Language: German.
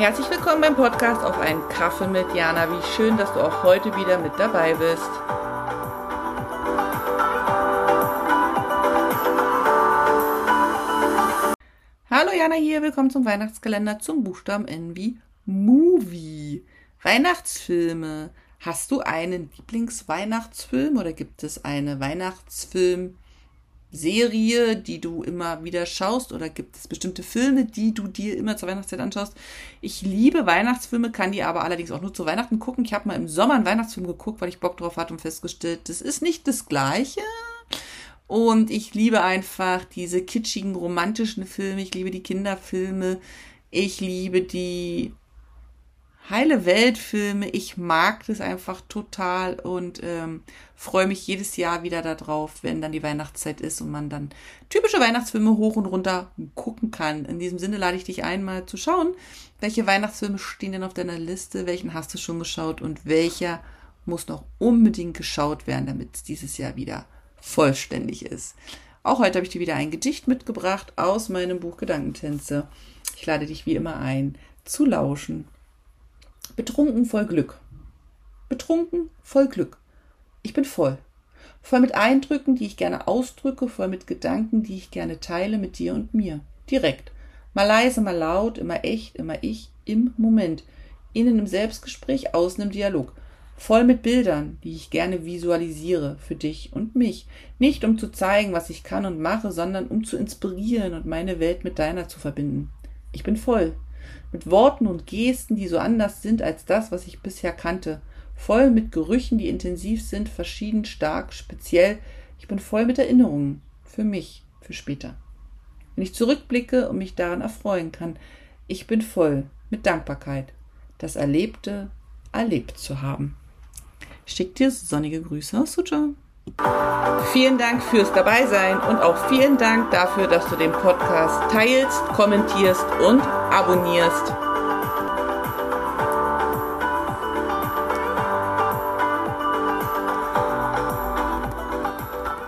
Herzlich willkommen beim Podcast auf einen Kaffee mit Jana. Wie schön, dass du auch heute wieder mit dabei bist. Hallo Jana hier, willkommen zum Weihnachtskalender zum Buchstaben N wie Movie. Weihnachtsfilme. Hast du einen Lieblingsweihnachtsfilm oder gibt es eine Weihnachtsfilm? Serie, die du immer wieder schaust oder gibt es bestimmte Filme, die du dir immer zur Weihnachtszeit anschaust? Ich liebe Weihnachtsfilme, kann die aber allerdings auch nur zu Weihnachten gucken. Ich habe mal im Sommer einen Weihnachtsfilm geguckt, weil ich Bock drauf hatte und festgestellt, das ist nicht das gleiche. Und ich liebe einfach diese kitschigen romantischen Filme, ich liebe die Kinderfilme, ich liebe die heile Weltfilme. Ich mag das einfach total und ähm, freue mich jedes Jahr wieder darauf, wenn dann die Weihnachtszeit ist und man dann typische Weihnachtsfilme hoch und runter gucken kann. In diesem Sinne lade ich dich ein, mal zu schauen, welche Weihnachtsfilme stehen denn auf deiner Liste, welchen hast du schon geschaut und welcher muss noch unbedingt geschaut werden, damit es dieses Jahr wieder vollständig ist. Auch heute habe ich dir wieder ein Gedicht mitgebracht aus meinem Buch Gedankentänze. Ich lade dich wie immer ein, zu lauschen Betrunken voll Glück. Betrunken voll Glück. Ich bin voll. Voll mit Eindrücken, die ich gerne ausdrücke, voll mit Gedanken, die ich gerne teile mit dir und mir. Direkt. Mal leise, mal laut, immer echt, immer ich, im Moment. Innen im Selbstgespräch, außen im Dialog. Voll mit Bildern, die ich gerne visualisiere, für dich und mich. Nicht um zu zeigen, was ich kann und mache, sondern um zu inspirieren und meine Welt mit deiner zu verbinden. Ich bin voll mit Worten und Gesten, die so anders sind als das, was ich bisher kannte, voll mit Gerüchen, die intensiv sind, verschieden, stark, speziell. Ich bin voll mit Erinnerungen, für mich, für später. Wenn ich zurückblicke und mich daran erfreuen kann, ich bin voll mit Dankbarkeit, das Erlebte erlebt zu haben. Ich schicke dir sonnige Grüße aus Suja. Vielen Dank fürs Dabeisein und auch vielen Dank dafür, dass du den Podcast teilst, kommentierst und abonnierst.